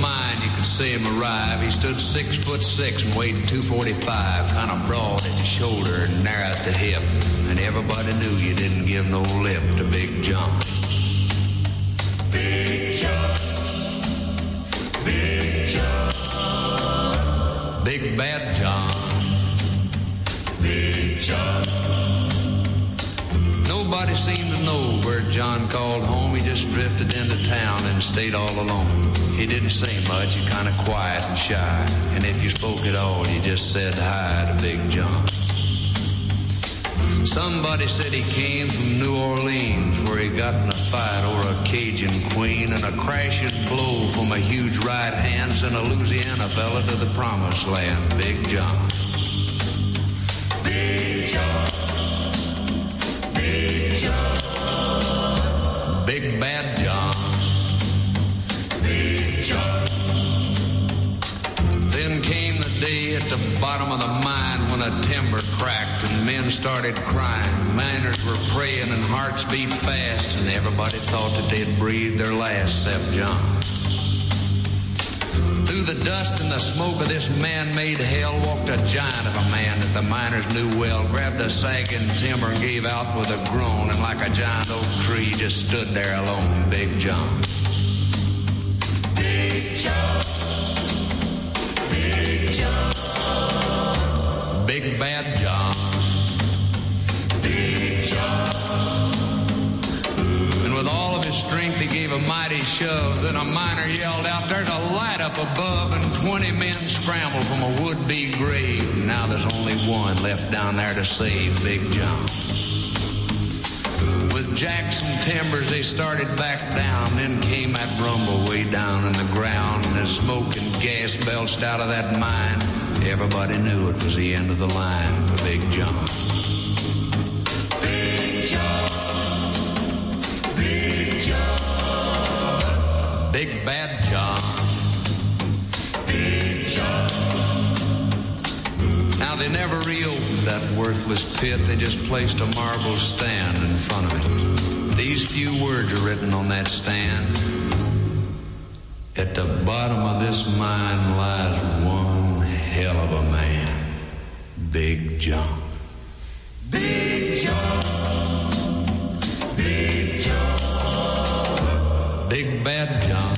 mine, you could see him arrive. He stood six foot six and weighed 245, kind of broad at the shoulder and narrow at the hip. And everybody knew you didn't give no lip to Big John. Big John. Big John. Big Bad John. Big John. Nobody seemed to know where John called home. He just drifted into town and stayed all alone. He didn't say much, he kind of quiet and shy. And if you spoke at all, you just said hi to Big John. Somebody said he came from New Orleans, where he got in a fight over a Cajun queen, and a crashing blow from a huge right hand sent a Louisiana fella to the promised land, Big John. Big John. Big Bad John. Big John. Then came the day at the bottom of the mine when a timber cracked and men started crying. Miners were praying and hearts beat fast, and everybody thought that they'd breathed their last except John. Through the dust and the smoke of this man-made hell walked a giant of a man that the miners knew well, grabbed a sagging timber and gave out with a groan, and like a giant oak tree just stood there alone, Big John. Big John. Big John. Big Bad John. Big John. Strength, he gave a mighty shove. Then a miner yelled out, There's a light up above, and 20 men scrambled from a would be grave. Now there's only one left down there to save Big John. With Jackson timbers, they started back down. Then came that rumble way down in the ground, and smoke and gas belched out of that mine, everybody knew it was the end of the line for Big John. Big Bad John. Big John. Now they never reopened that worthless pit. They just placed a marble stand in front of it. These few words are written on that stand. At the bottom of this mine lies one hell of a man. Big John. Big John. Big Bad John.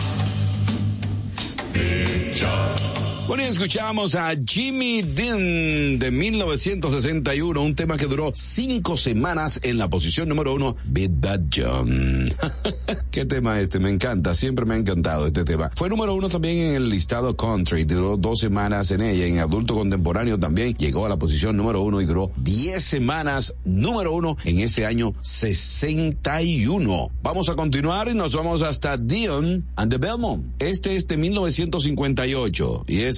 Big John. Bueno, y escuchamos a Jimmy Dean de 1961, un tema que duró cinco semanas en la posición número uno, Big Bad John. ¿Qué tema este? Me encanta, siempre me ha encantado este tema. Fue número uno también en el listado country, duró dos semanas en ella, en adulto contemporáneo también llegó a la posición número uno y duró diez semanas número uno en ese año 61. Vamos a continuar y nos vamos hasta Dion and the Belmont. Este es de 1958 y es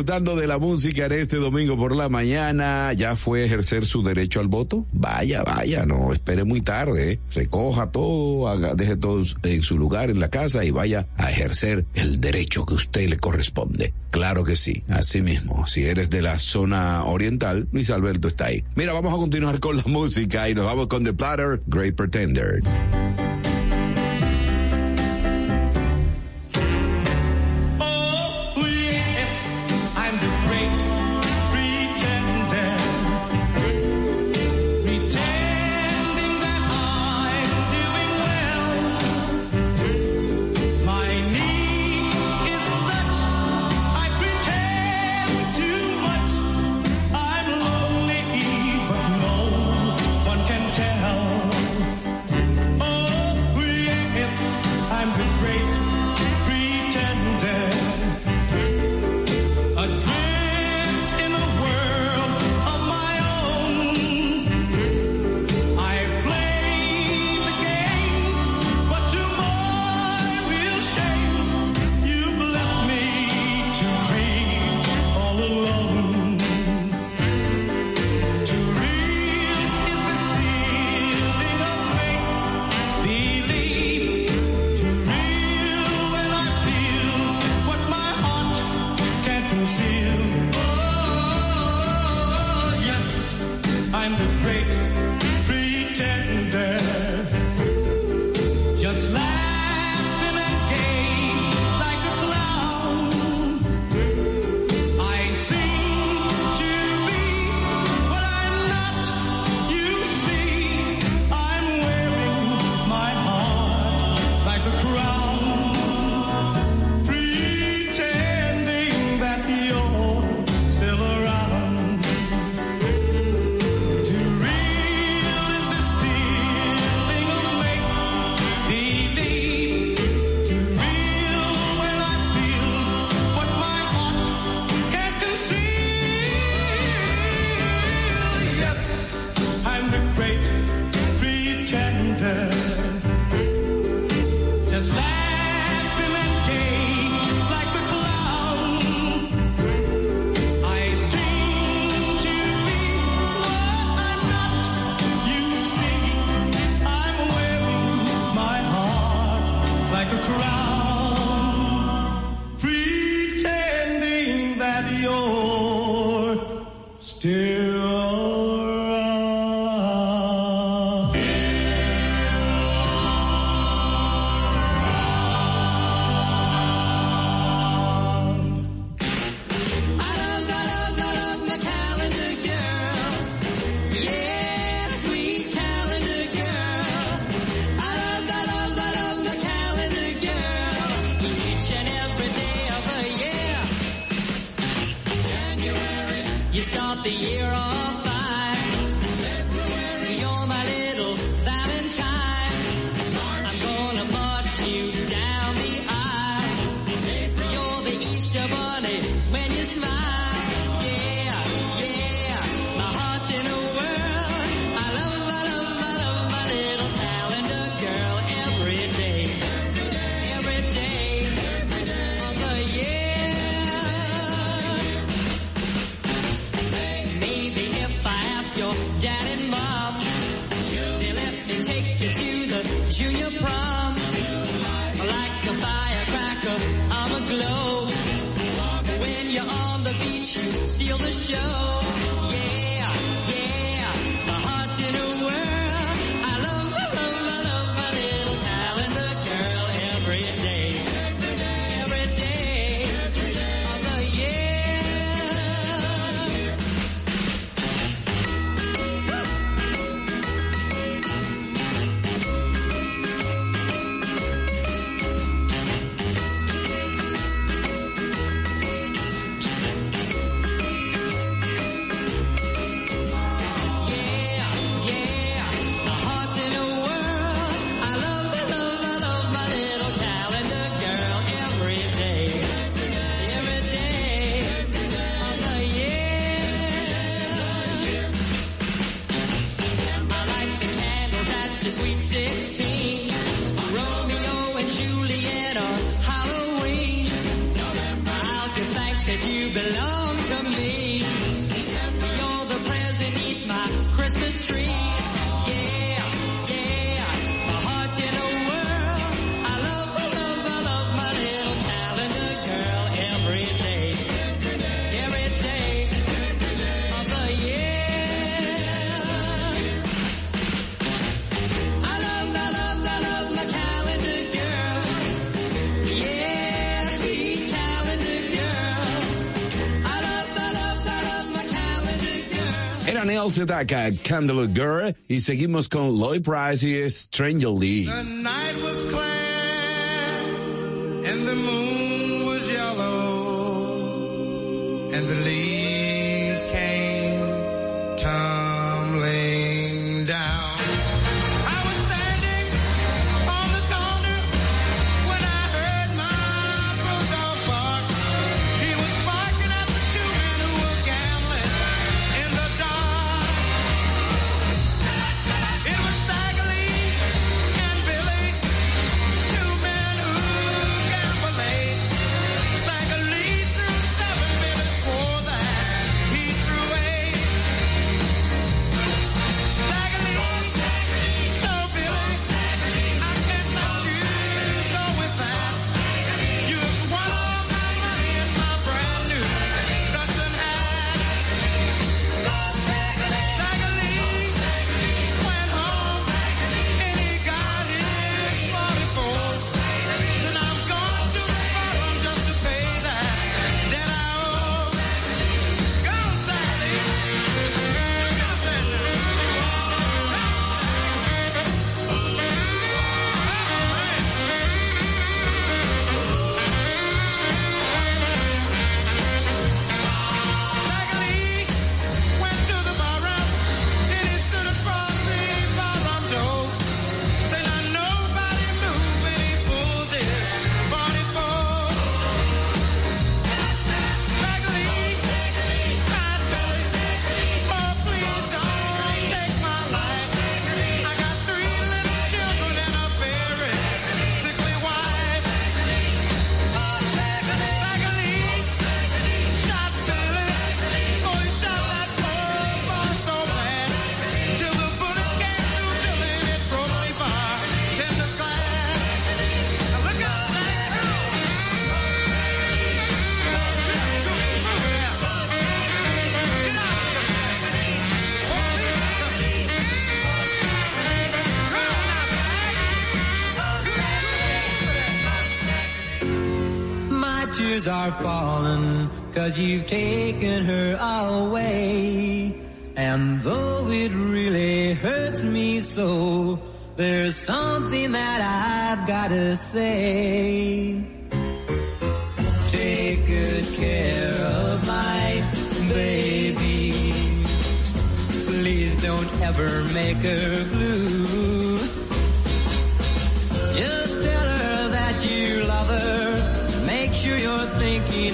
disfrutando de la música en este domingo por la mañana. ¿Ya fue a ejercer su derecho al voto? Vaya, vaya, no espere muy tarde. ¿eh? Recoja todo, deje todo en su lugar en la casa y vaya a ejercer el derecho que usted le corresponde. Claro que sí, así mismo. Si eres de la zona oriental, Luis Alberto está ahí. Mira, vamos a continuar con la música y nos vamos con The Platter, Great Pretenders. Paul Sedaka, Candle Girl, y seguimos con Lloyd Price y Strangely.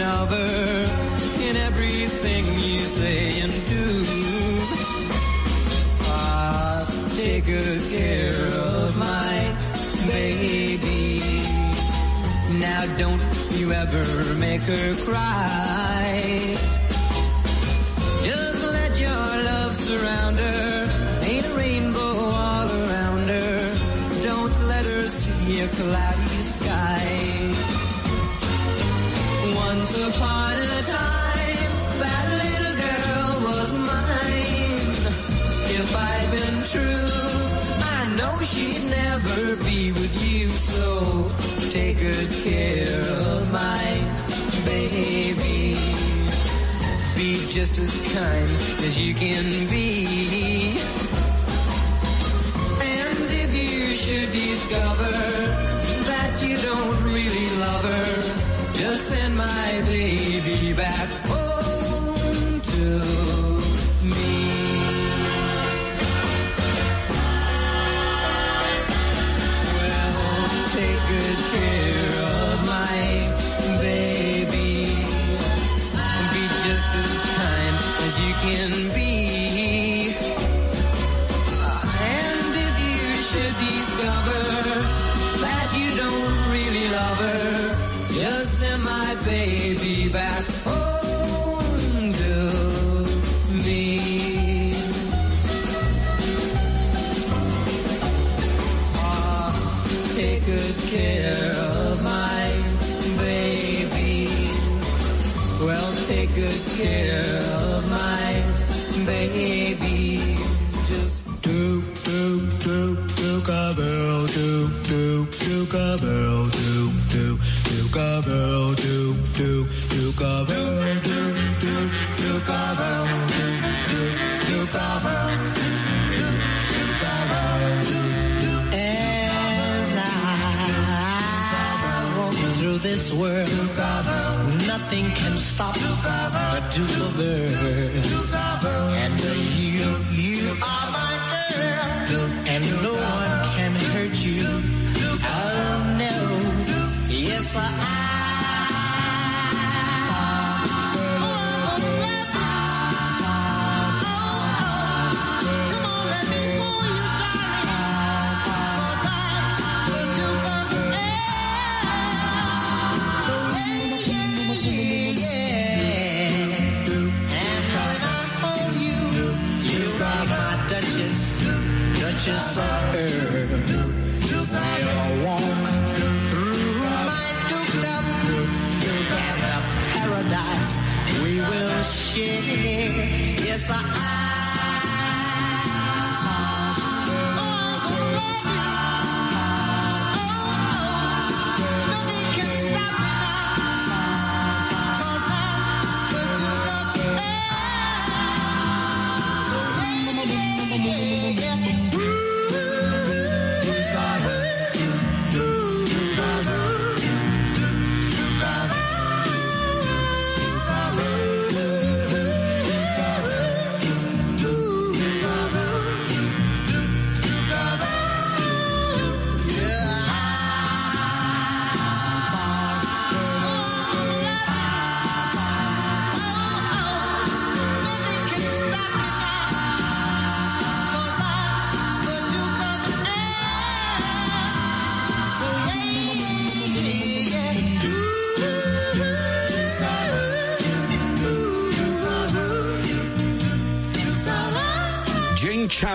another in everything you say and do. I'll take good care of my baby. Now don't you ever make her cry. Just let your love surround her. Ain't a rainbow all around her. Don't let her see a cloud. she'd never be with you. So take good care of my baby. Be just as kind as you can be. And if you should discover care of my baby. Just do do do do girl do do do girl do do do girl do do do girl do do do girl as I walk through this world, nothing can stop the Earth. And you, you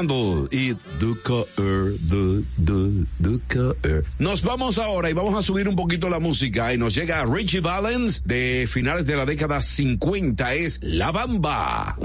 Y Duke Earl, du, du, Duke Earl. Nos vamos ahora y vamos a subir un poquito la música y nos llega Richie Valens de finales de la década 50 es La Bamba.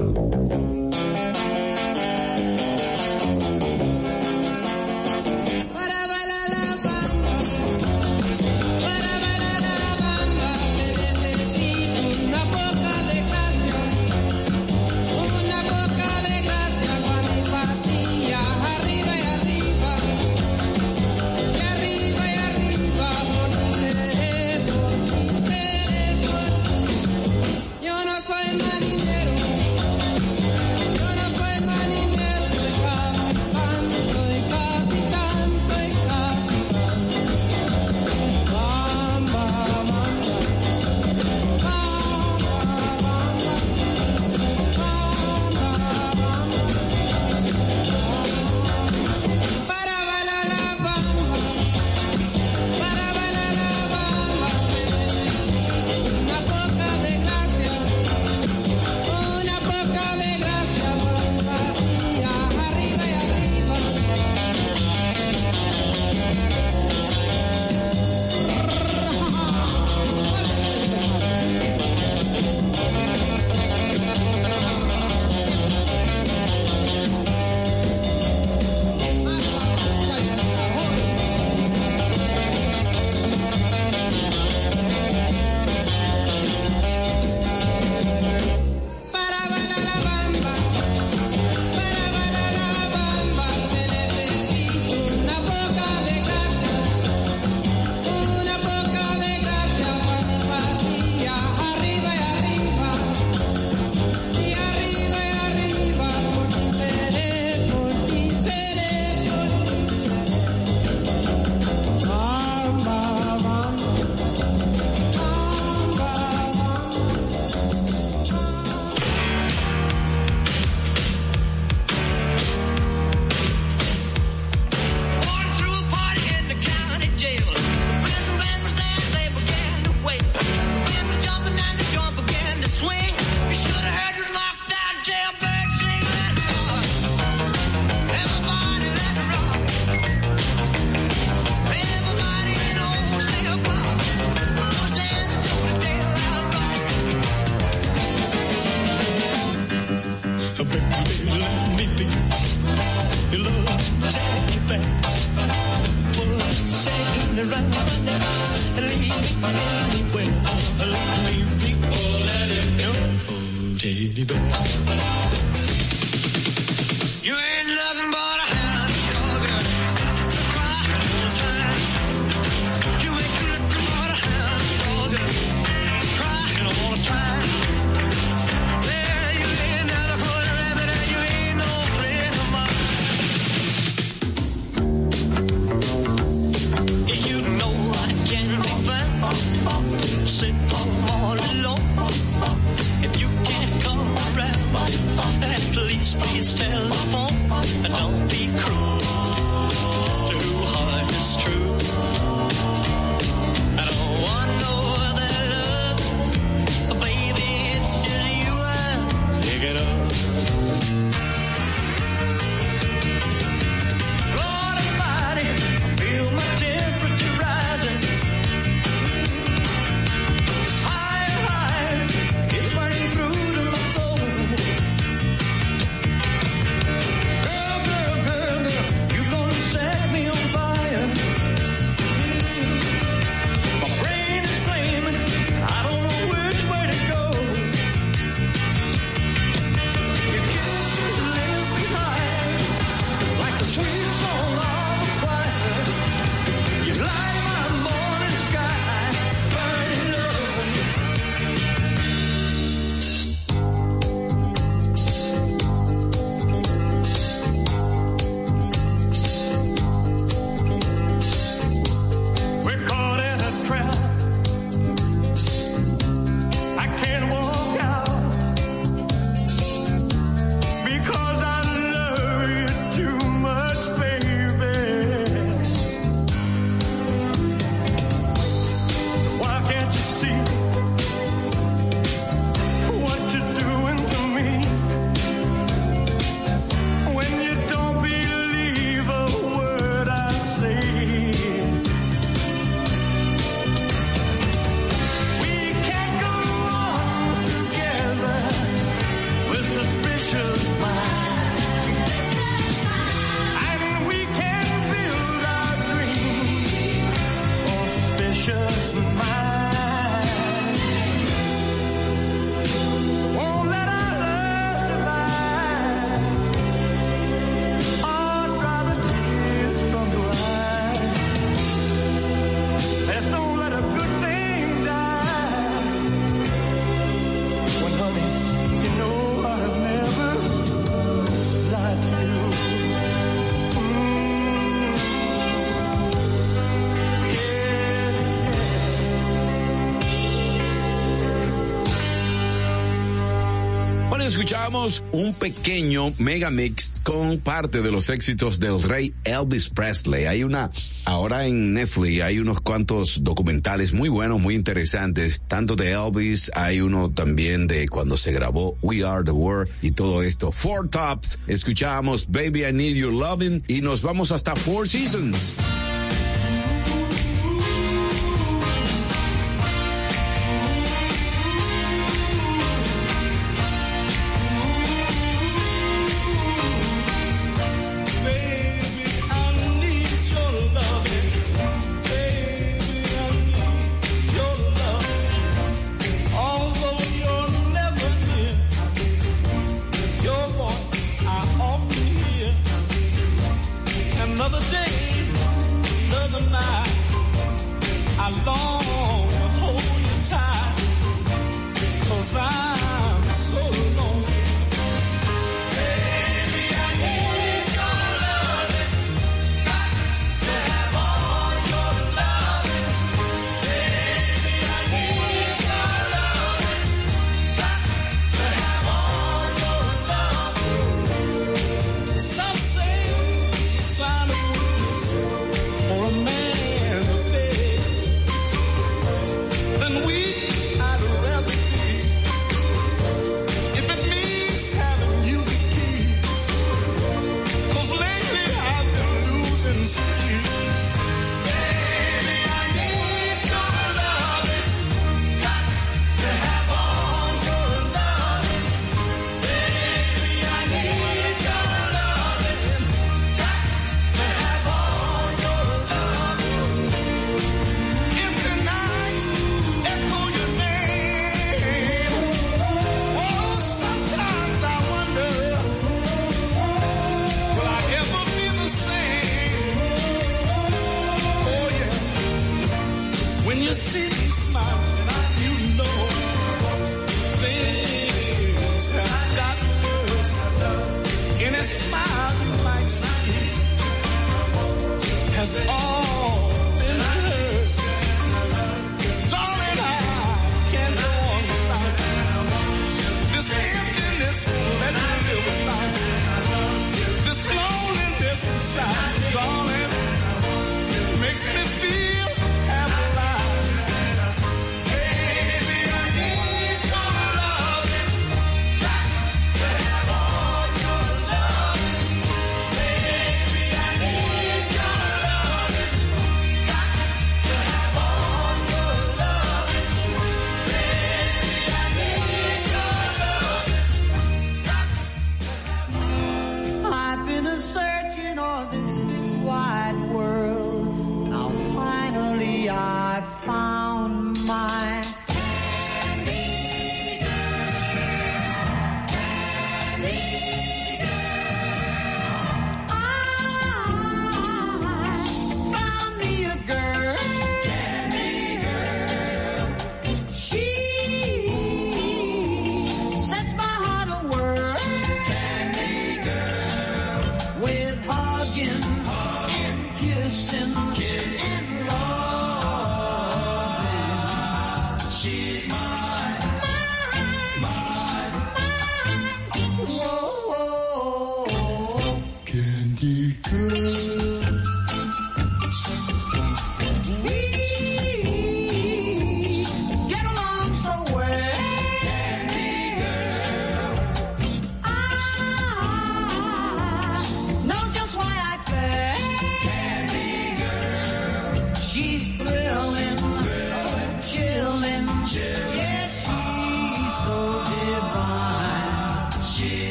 escuchamos un pequeño megamix con parte de los éxitos del rey Elvis Presley. Hay una, ahora en Netflix hay unos cuantos documentales muy buenos, muy interesantes, tanto de Elvis, hay uno también de cuando se grabó We Are the World y todo esto. Four Tops, escuchamos Baby I Need Your Loving y nos vamos hasta Four Seasons.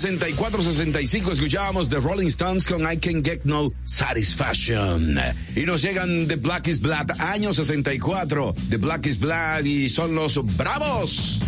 64-65 escuchábamos The Rolling Stones con I Can Get No Satisfaction. Y nos llegan The Black is Black, año 64, The Black is Black y son los bravos.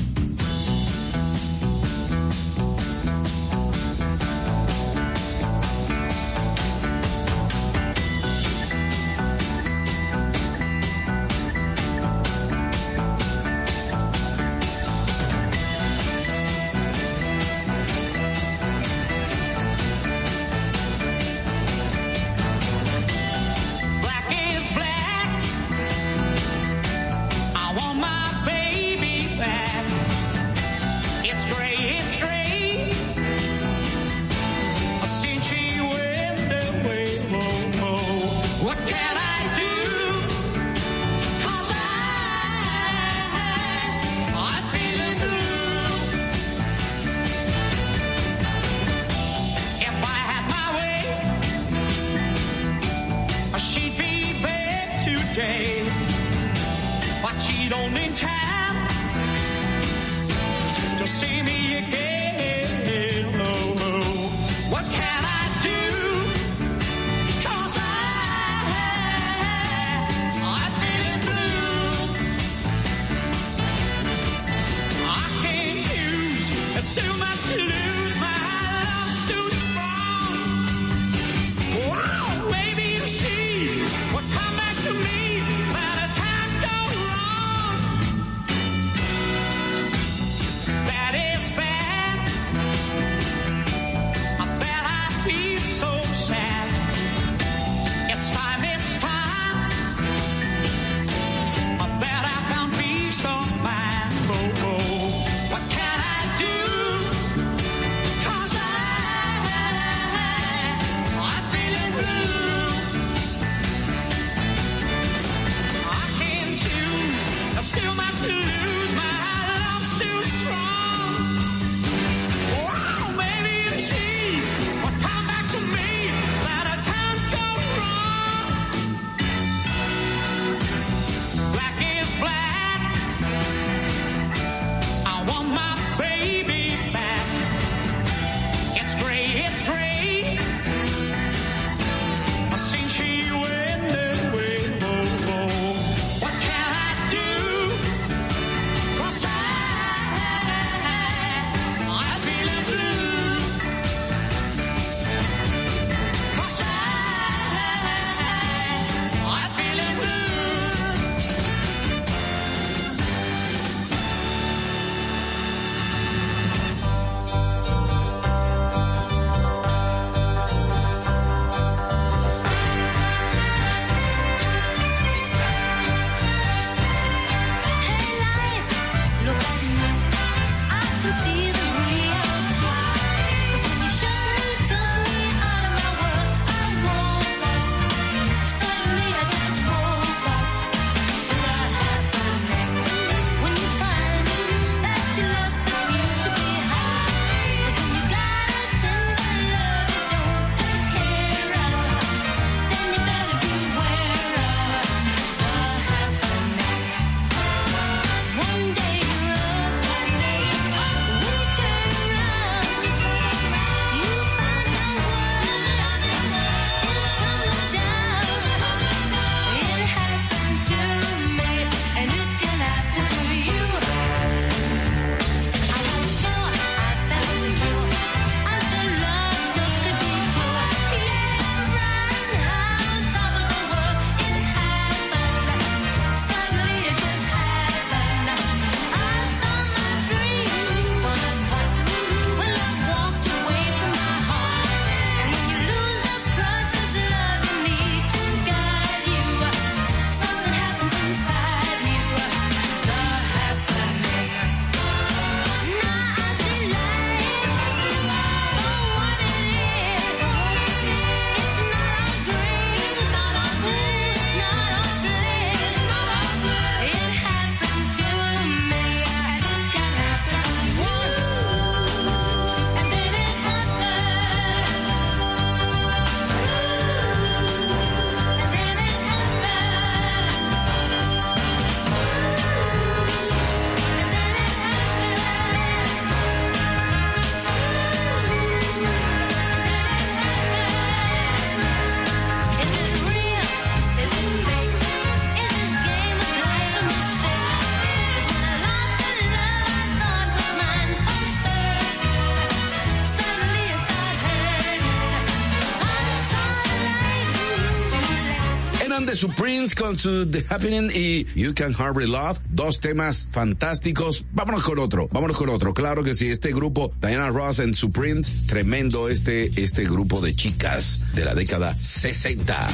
Con su The Happening y You Can Hardly Love, dos temas fantásticos. Vámonos con otro, vámonos con otro. Claro que sí, este grupo, Diana Ross and Supremes, tremendo este, este grupo de chicas de la década 60.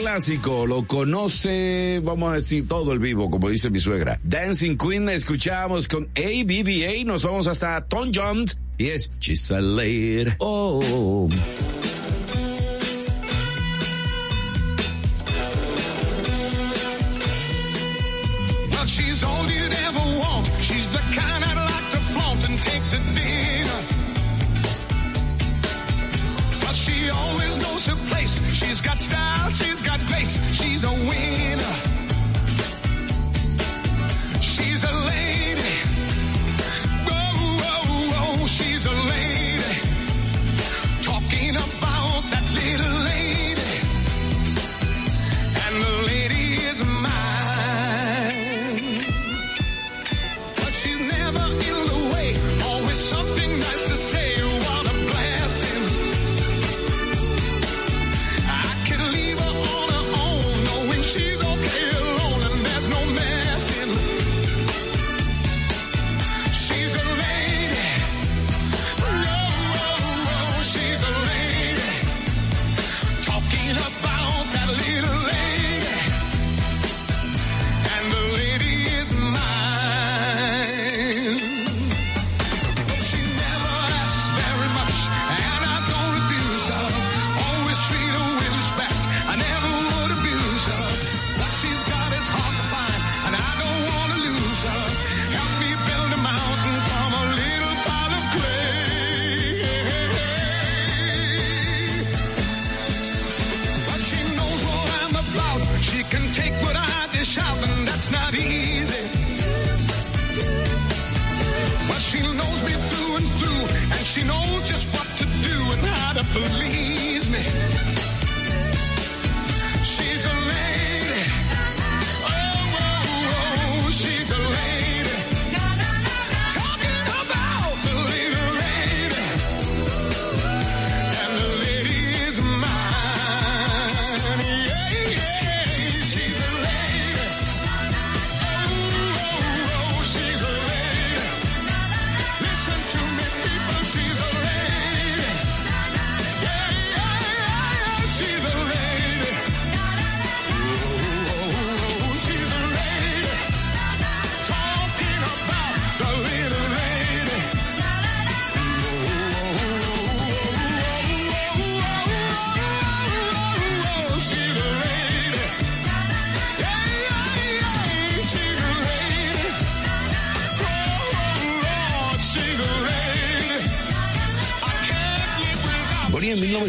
Clásico lo conoce, vamos a decir, todo el vivo, como dice mi suegra. Dancing Queen escuchamos con ABBA, nos vamos hasta Tom Jones y es She's a Lady. Oh.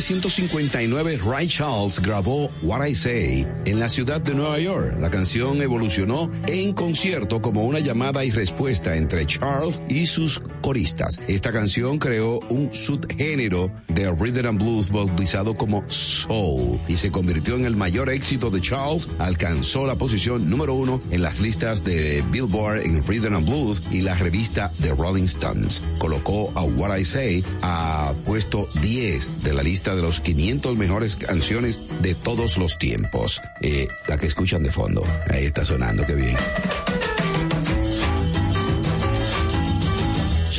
1959 Ray Charles grabó What I Say en la ciudad de Nueva York. La canción evolucionó en concierto como una llamada y respuesta entre Charles y sus Esta canción creó un subgénero de rhythm and blues bautizado como soul y se convirtió en el mayor éxito de Charles. Alcanzó la posición número uno en las listas de Billboard en rhythm and blues y la revista The Rolling Stones. Colocó a What I Say a puesto 10 de la lista de los 500 mejores canciones de todos los tiempos. Eh, la que escuchan de fondo. Ahí está sonando, qué bien.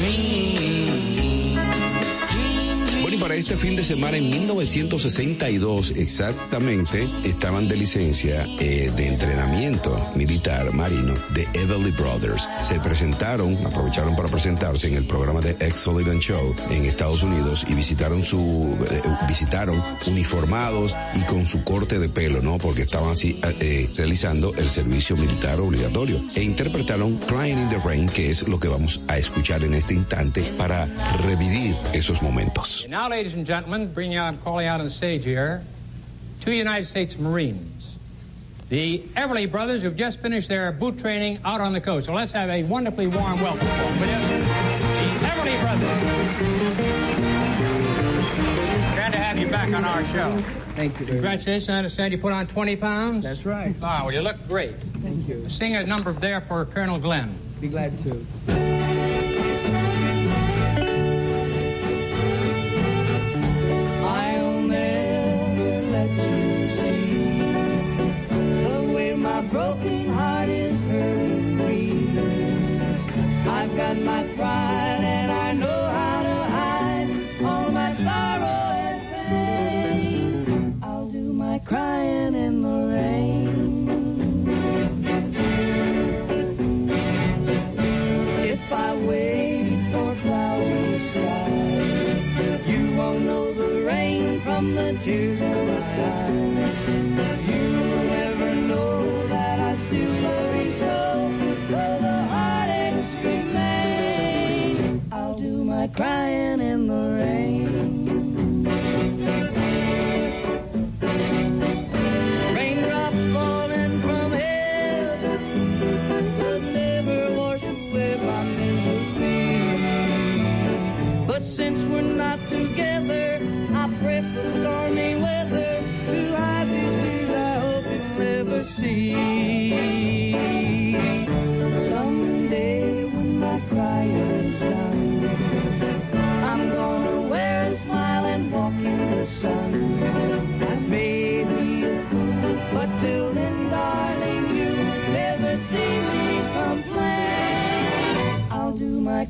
Bueno, este fin de semana, en 1962 exactamente, estaban de licencia eh, de entrenamiento militar marino de Everly Brothers. Se presentaron, aprovecharon para presentarse en el programa de Ex Sullivan Show en Estados Unidos y visitaron su, eh, visitaron uniformados y con su corte de pelo, ¿no? Porque estaban así eh, eh, realizando el servicio militar obligatorio. E interpretaron Crying in the Rain, que es lo que vamos a escuchar en este instante para revivir esos momentos. And gentlemen, bring you out, calling out on stage here, two United States Marines, the Everly brothers who've just finished their boot training out on the coast. So let's have a wonderfully warm welcome for them. The Everly brothers. Glad to have you back on our show. Thank you. Congratulations, I understand you put on 20 pounds? That's right. Ah, well, you look great. Thank you. Sing a number there for Colonel Glenn. Be glad to. broken heart is hurting me. I've got my pride and I know how to hide all my sorrow and pain. I'll do my crying in the rain. If I wait for cloudy skies, you won't know the rain from the tears in my eyes.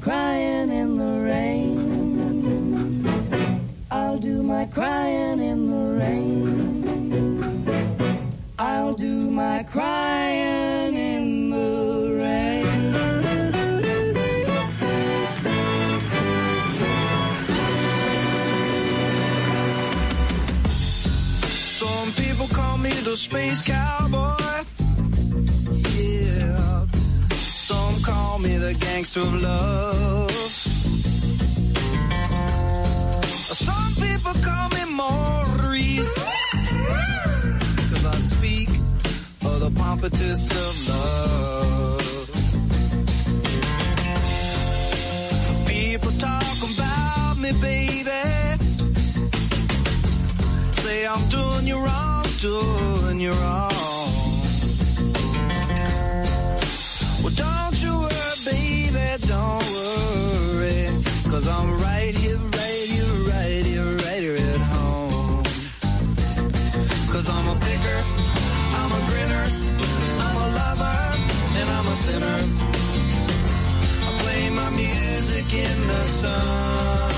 Crying in the rain. I'll do my crying in the rain. I'll do my crying in the rain. Some people call me the space gangster of love. Some people call me Maurice. Cause I speak of the pompatus of love. People talk about me, baby say I'm doing you wrong, doing you wrong. Baby, don't worry. Cause I'm right here, right here, right here, right here at home. Cause I'm a picker, I'm a grinner, I'm a lover, and I'm a sinner. I play my music in the sun.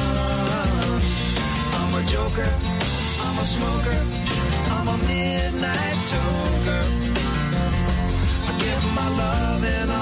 I'm a joker. I'm a smoker. I'm a midnight toker. I get my loving on the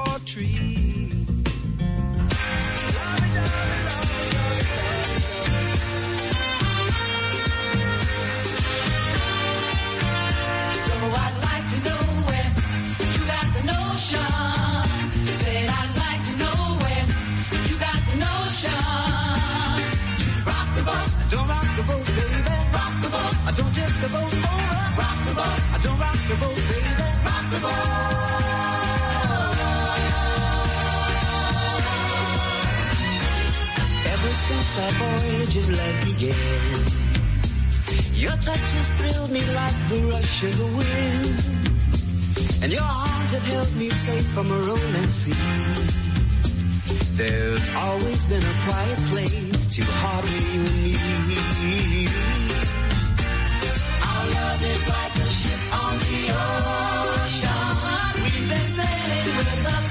tree. That's how voyage of life began. Your touch has thrilled me like the rush of the wind. And your arms have held me safe from a rolling sea. There's always been a quiet place to harbor you and me. Our love is like a ship on the ocean. We've been sailing with the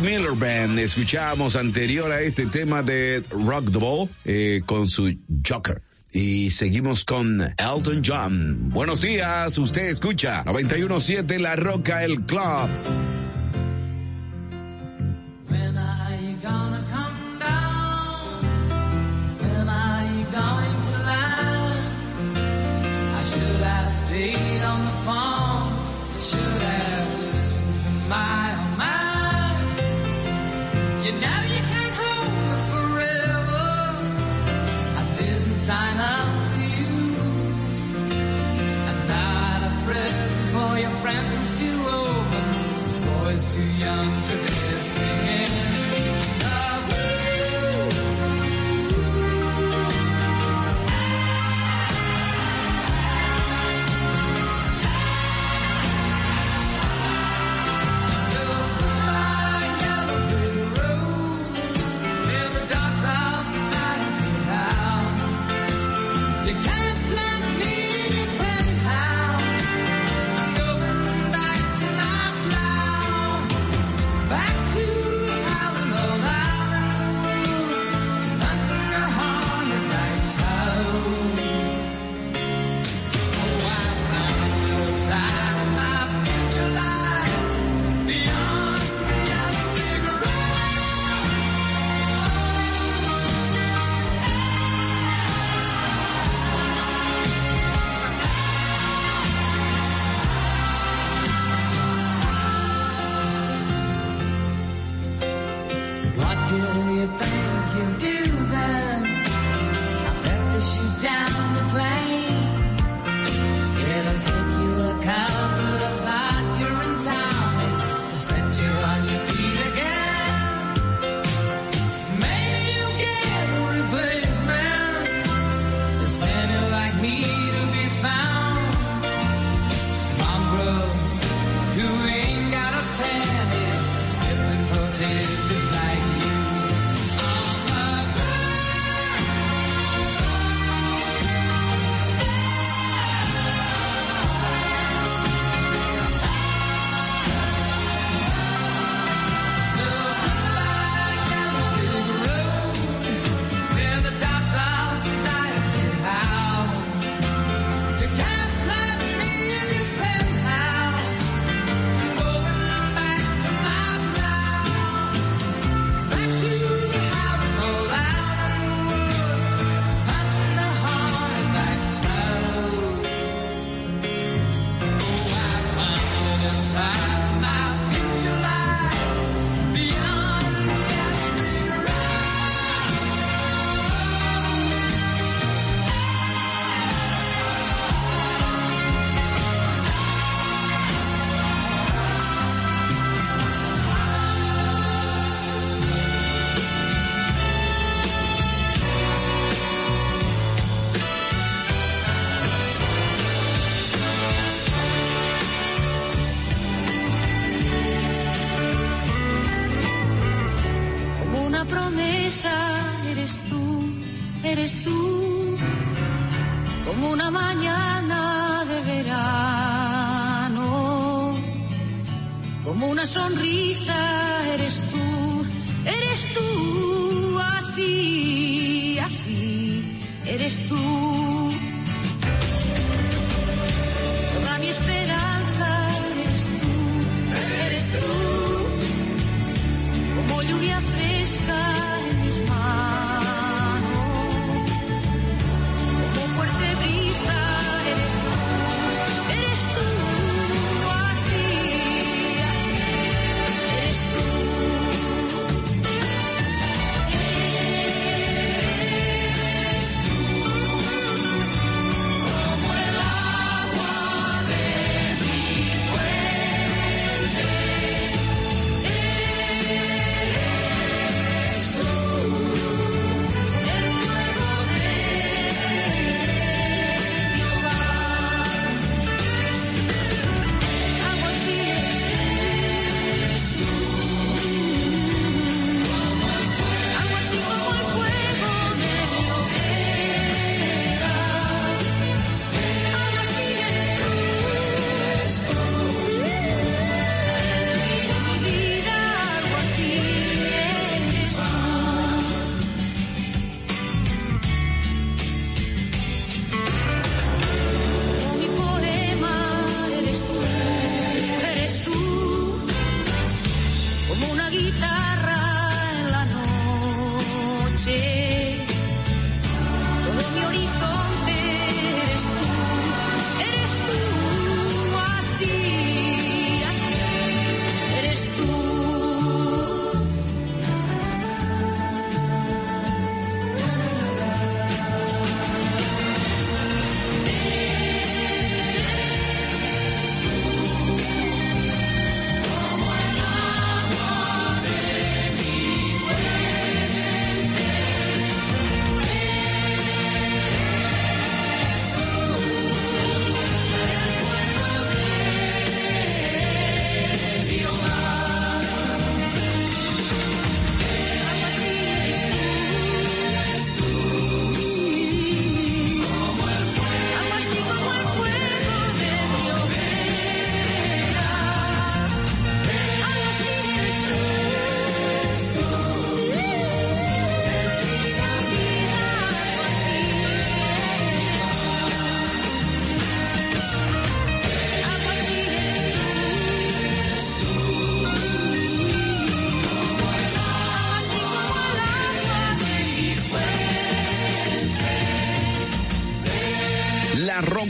Miller Band. Escuchábamos anterior a este tema de Rock the Ball eh, con su Joker. Y seguimos con Elton John. Buenos días, usted escucha 917 La Roca El Club.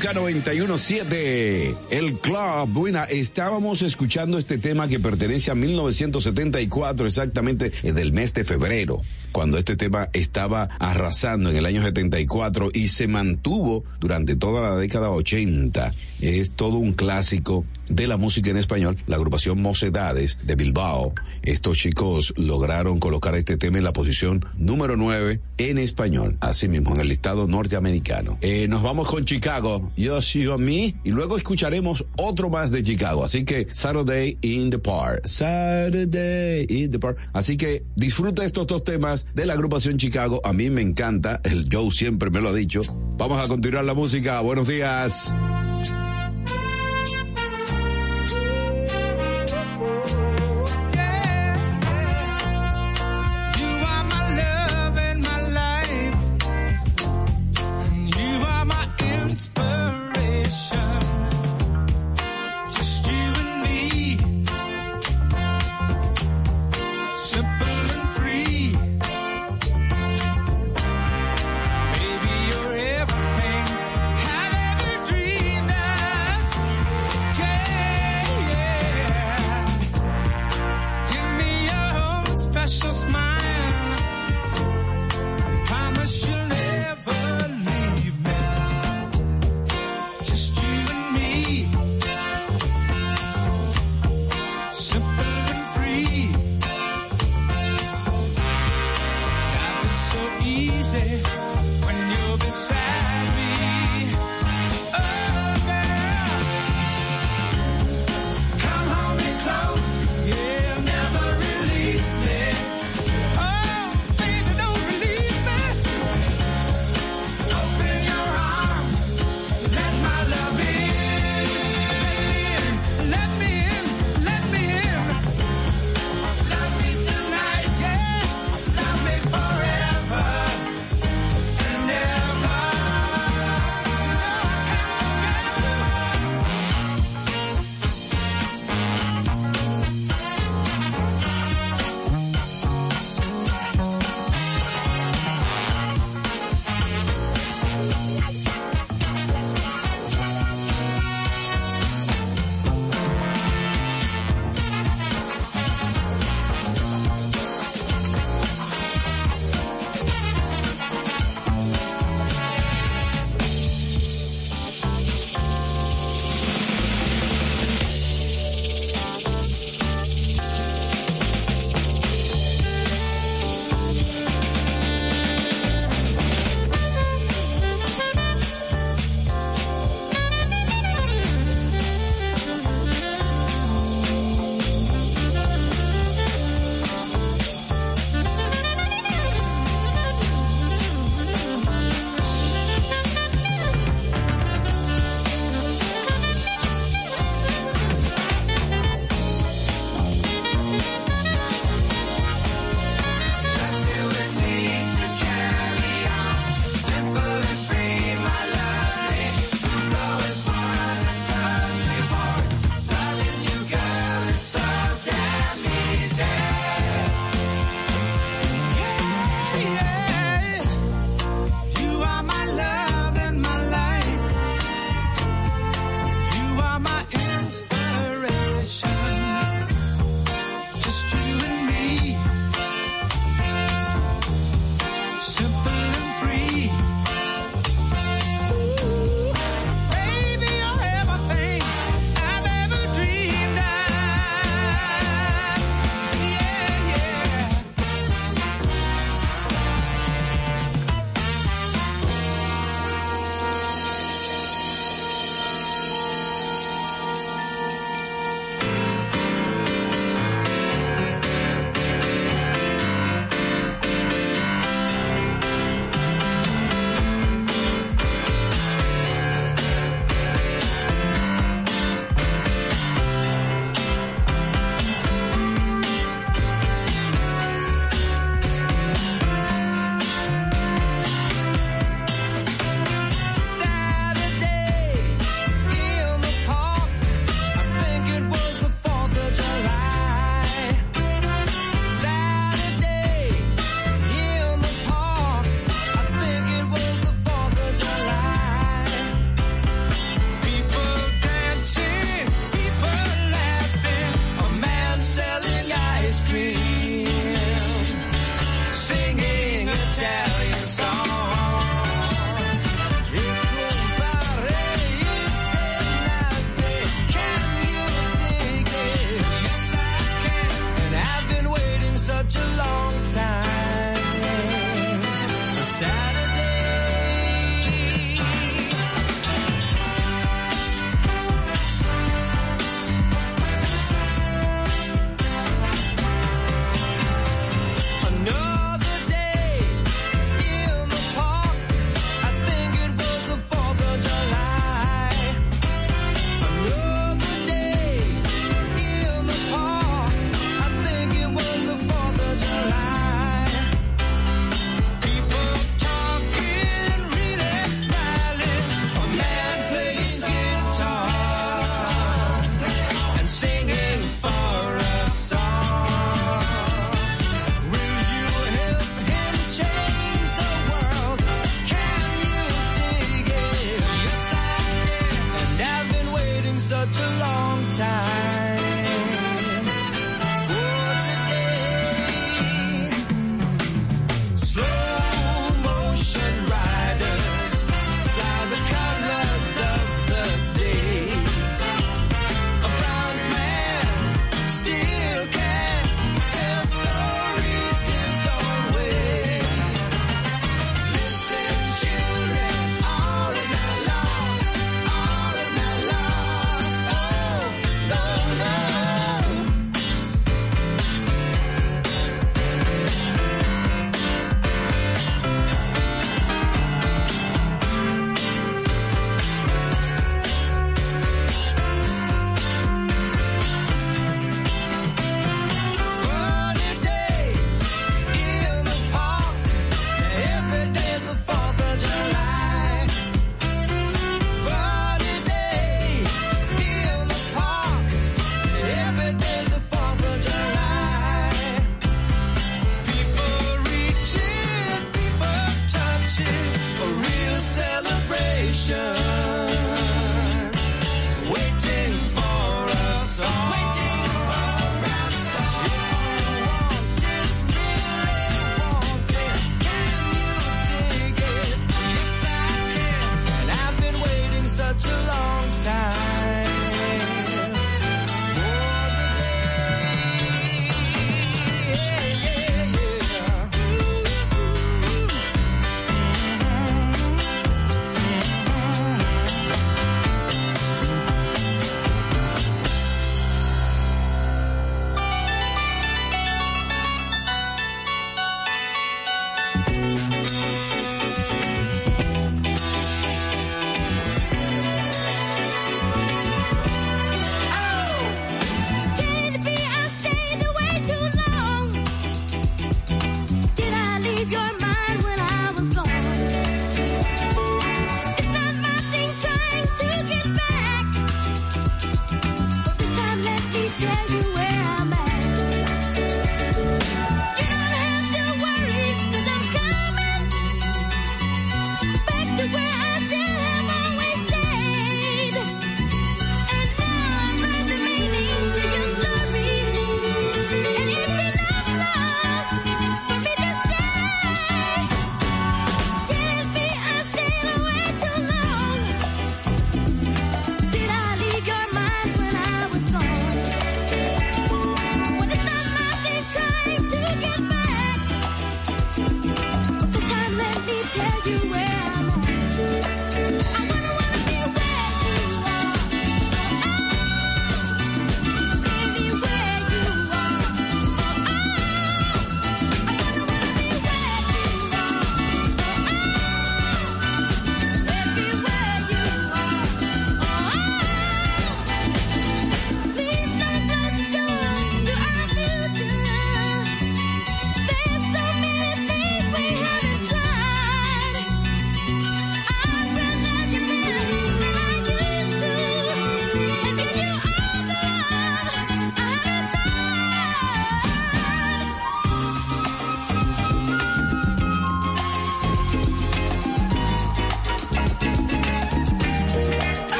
Roca 917, el club. Buena, estábamos escuchando este tema que pertenece a 1974, exactamente eh, del mes de febrero, cuando este tema estaba arrasando en el año 74 y se mantuvo durante toda la década 80. Es todo un clásico de la música en español, la agrupación Mocedades de Bilbao. Estos chicos lograron colocar este tema en la posición número 9 en español, así mismo en el listado norteamericano. Eh, nos vamos con Chicago, Yo You Me, y luego escucharemos otro más de Chicago. Así que Saturday in the Park, Saturday in the Park. Así que disfruta estos dos temas de la agrupación Chicago. A mí me encanta, el Joe siempre me lo ha dicho. Vamos a continuar la música. Buenos días.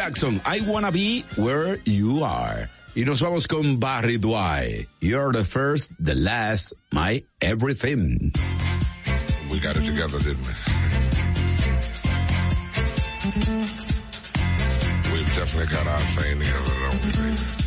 Jackson, I wanna be where you are. Y nos vamos con Barry Dwight. You're the first, the last, my everything. We got it together, didn't we? We've definitely got our thing together, don't we, baby?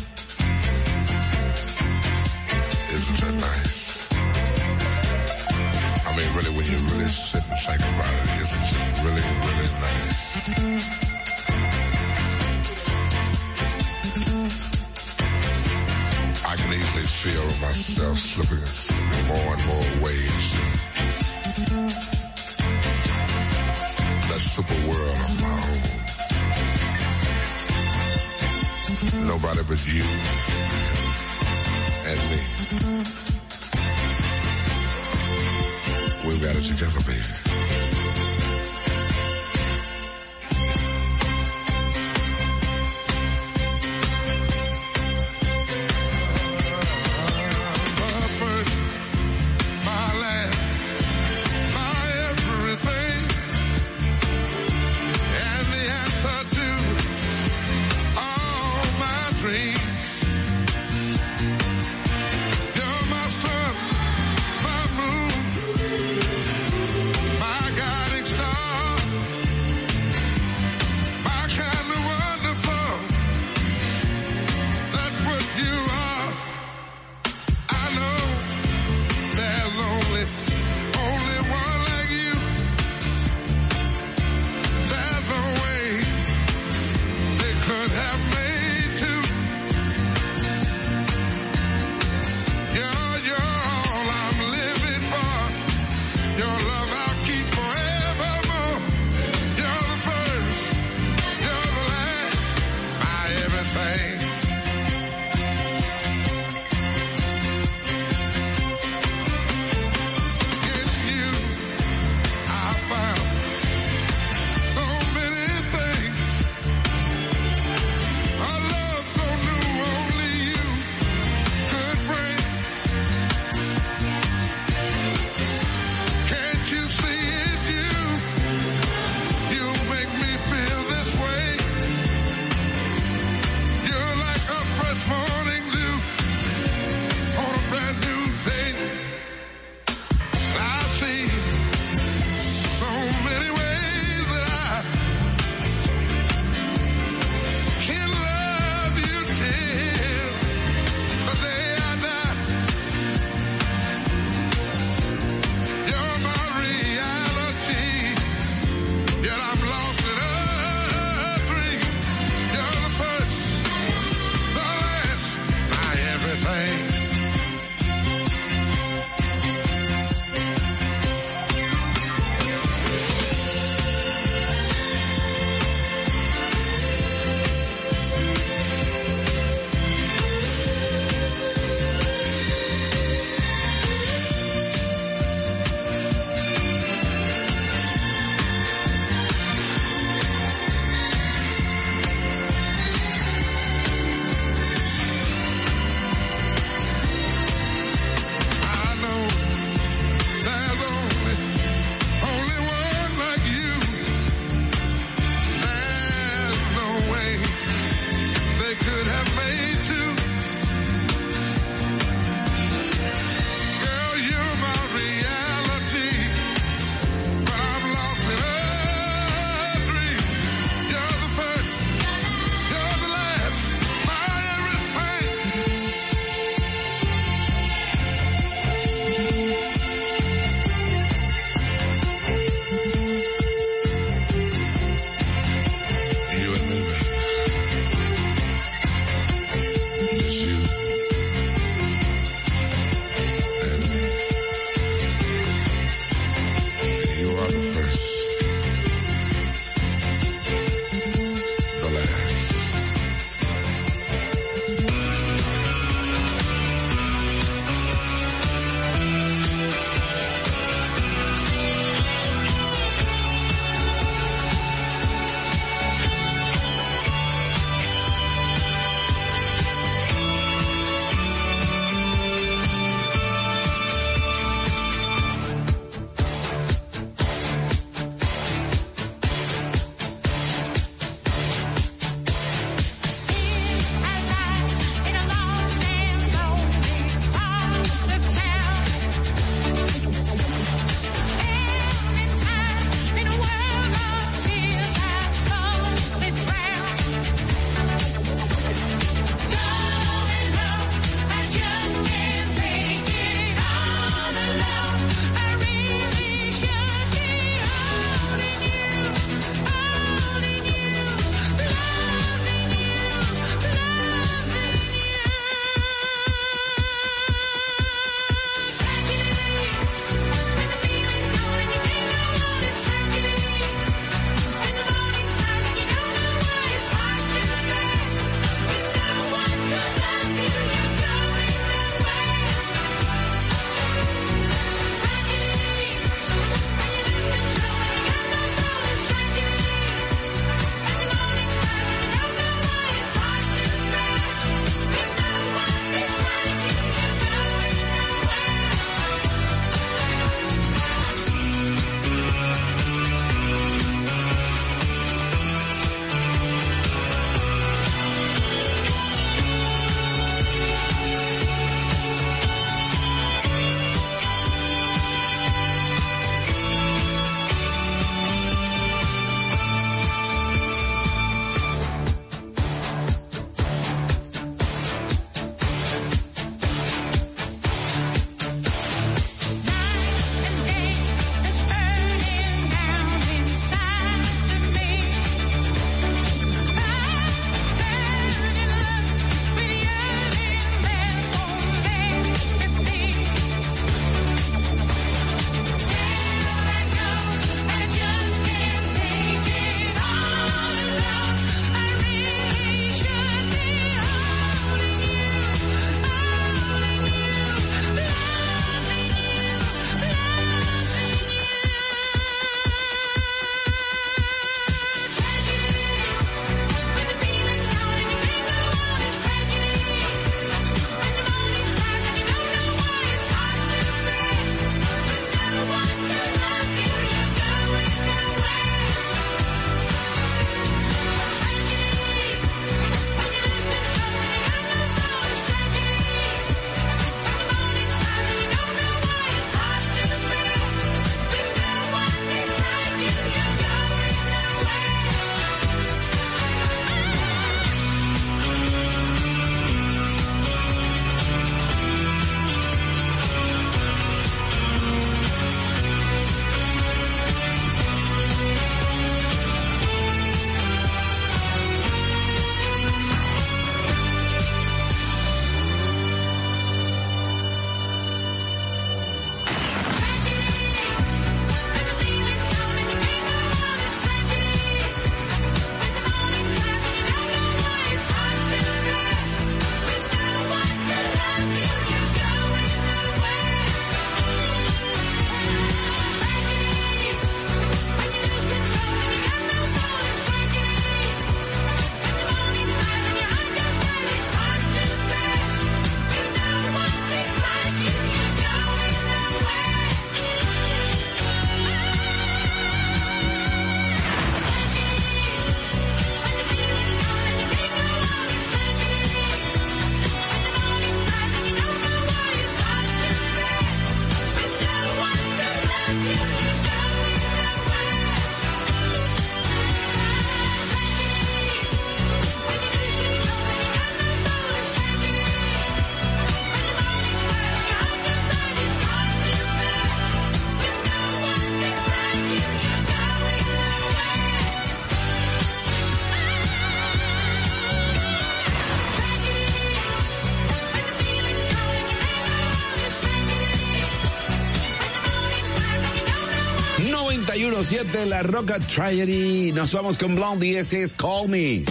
7, la Roca Tragedy. Nos vamos con Blondie. Este es Call Me.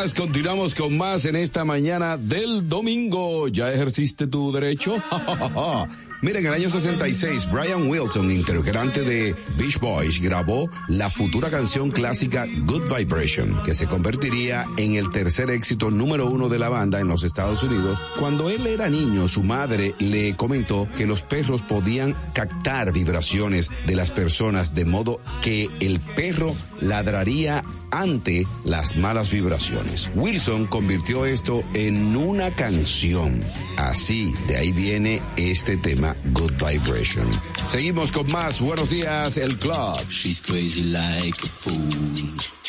Continuamos con más en esta mañana del domingo. ¿Ya ejerciste tu derecho? Mira, en el año 66, Brian Wilson, integrante de Beach Boys, grabó la futura canción clásica Good Vibration, que se convertiría en el tercer éxito número uno de la banda en los Estados Unidos. Cuando él era niño, su madre le comentó que los perros podían captar vibraciones de las personas, de modo que el perro ladraría ante las malas vibraciones. Wilson convirtió esto en una canción. Así, de ahí viene este tema, Good Vibration. Seguimos con más. Buenos días, el club. She's crazy like a fool.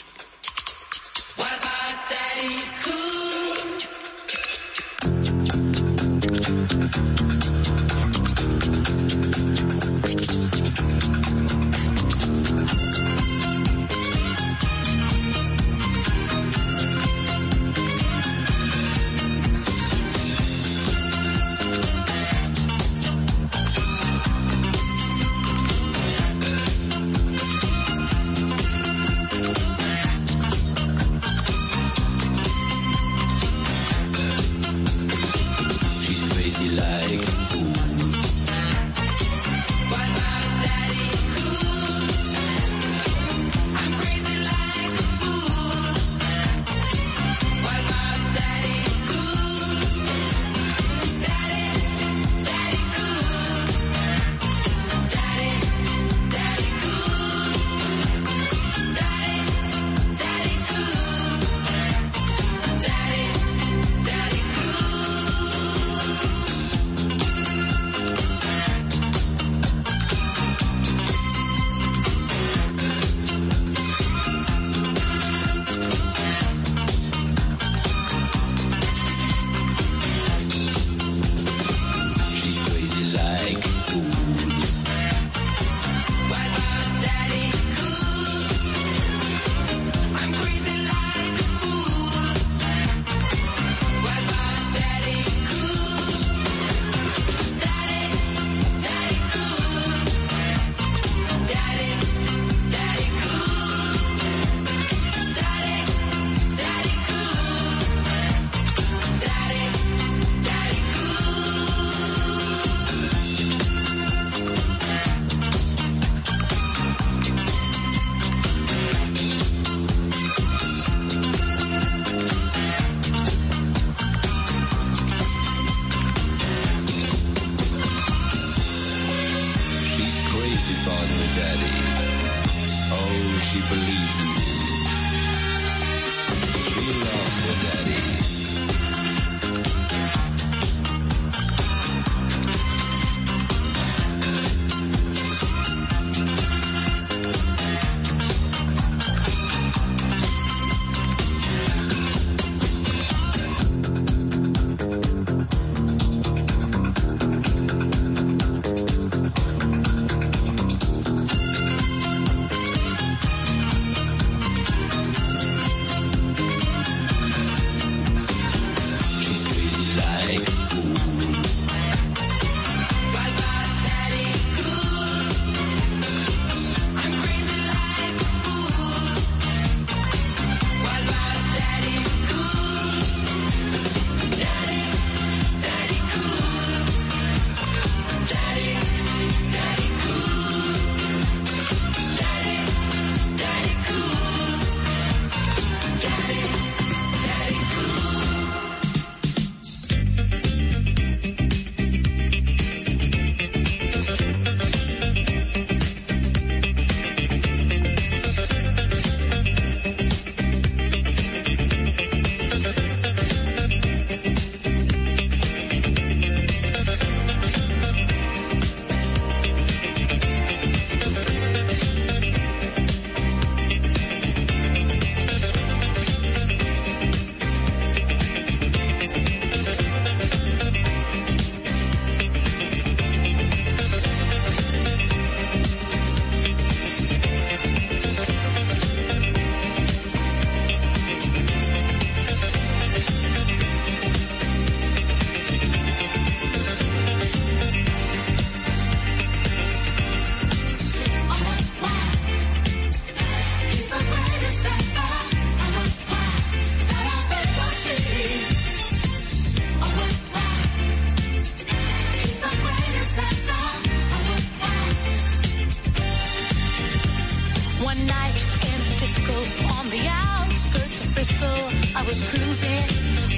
I was cruising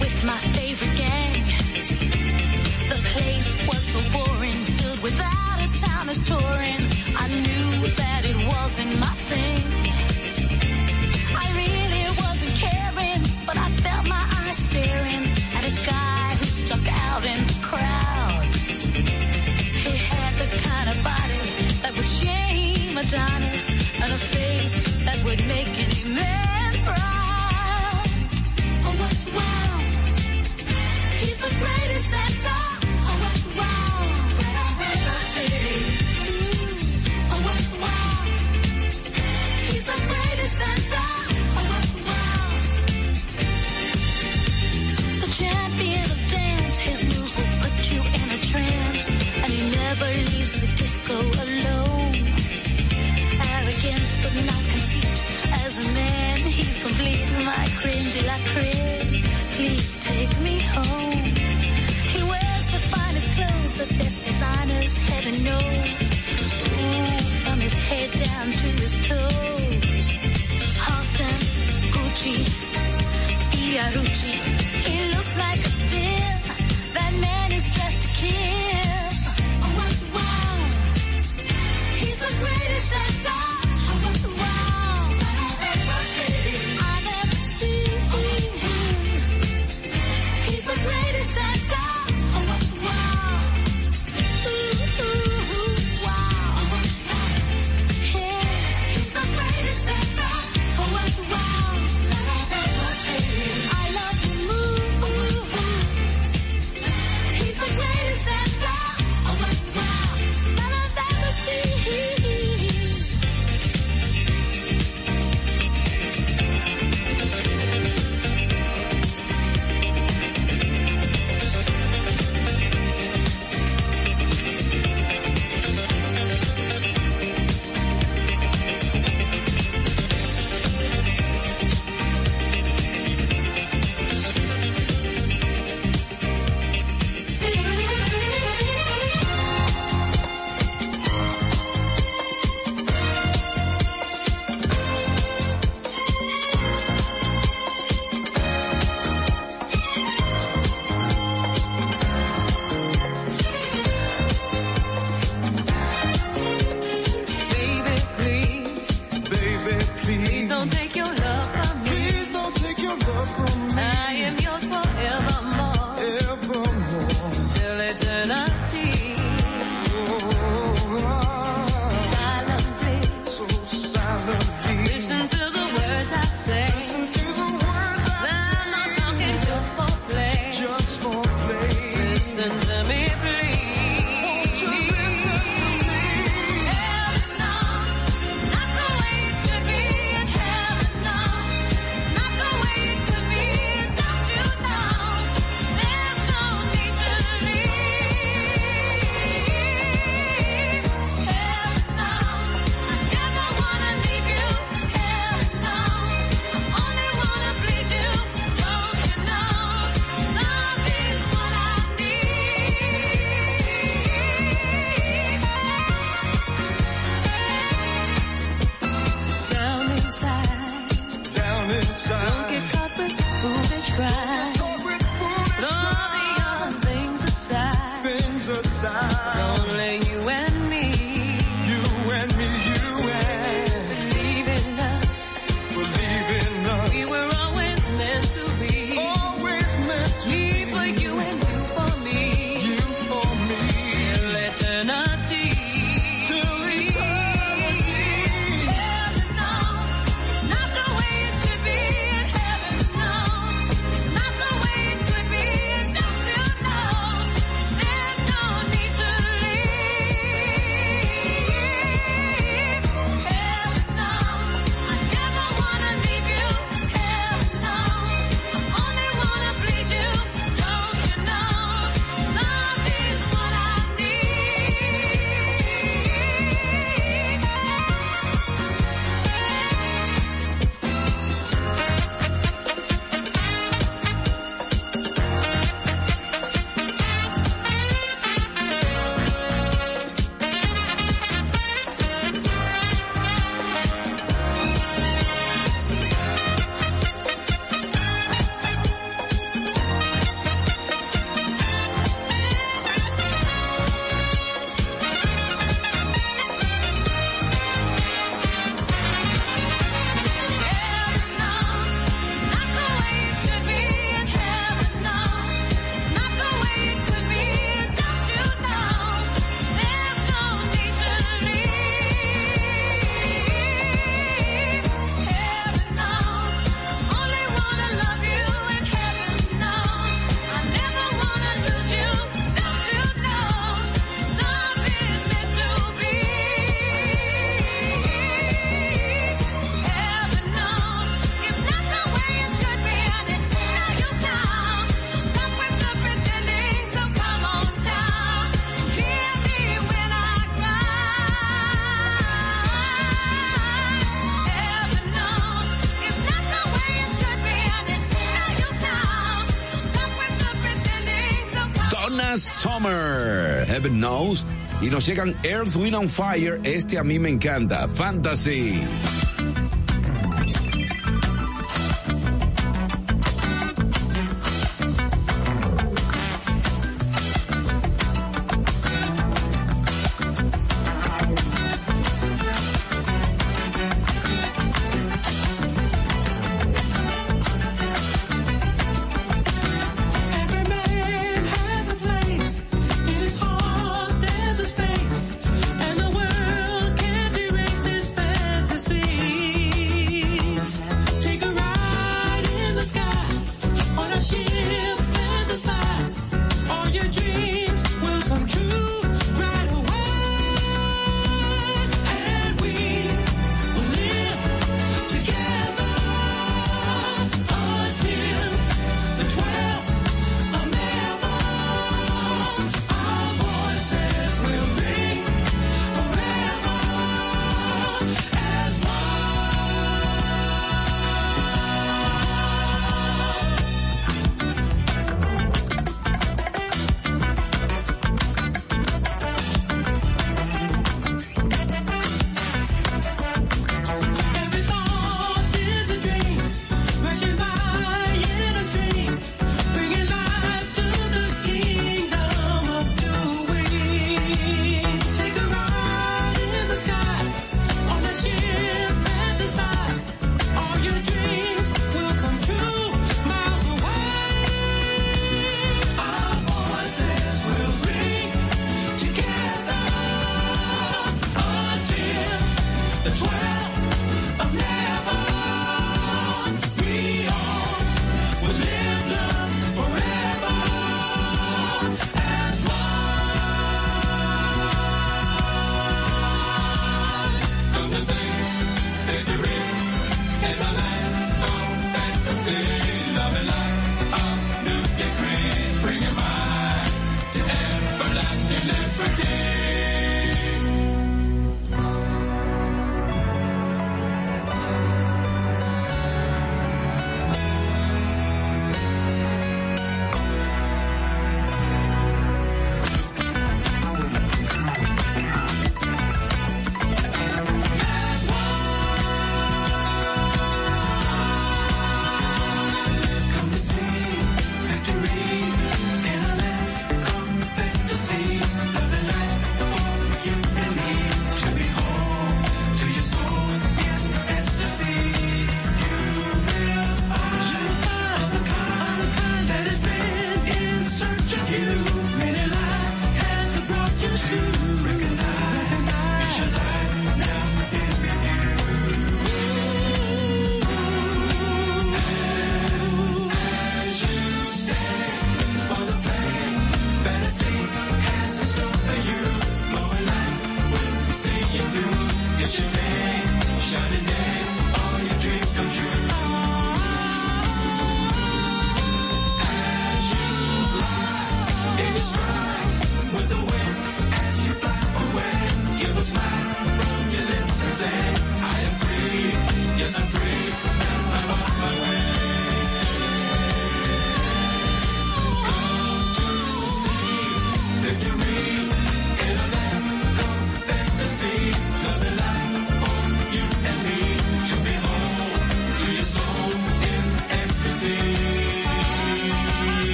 with my favorite gang. The place was so boring, filled without a town as touring. I knew that it wasn't my thing. nos llegan Earth, Wind and Fire. Este a mí me encanta. Fantasy.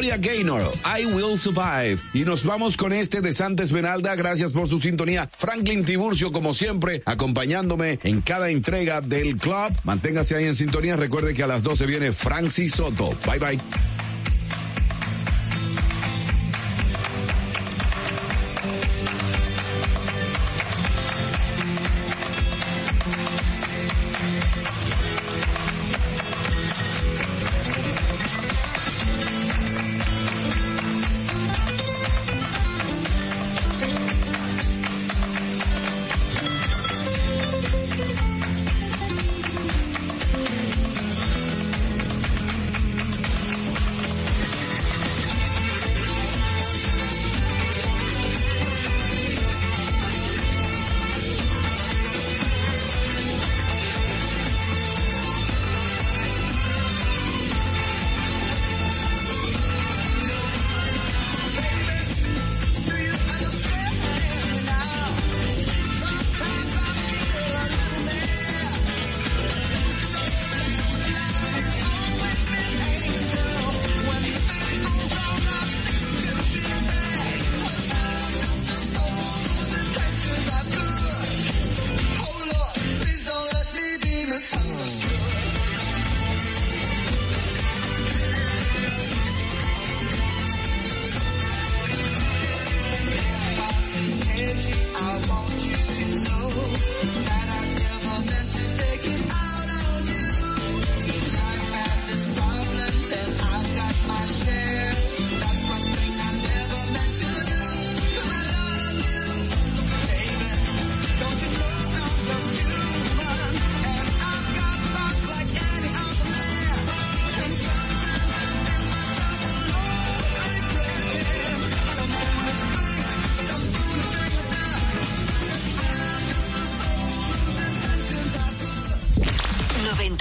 Gloria Gaynor, I Will Survive. Y nos vamos con este de Santa Esmeralda. Gracias por su sintonía. Franklin Tiburcio, como siempre, acompañándome en cada entrega del club. Manténgase ahí en sintonía. Recuerde que a las 12 viene Francis Soto. Bye bye.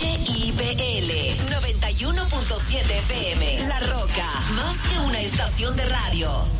HIPL 91.7 FM. La Roca, más que una estación de radio.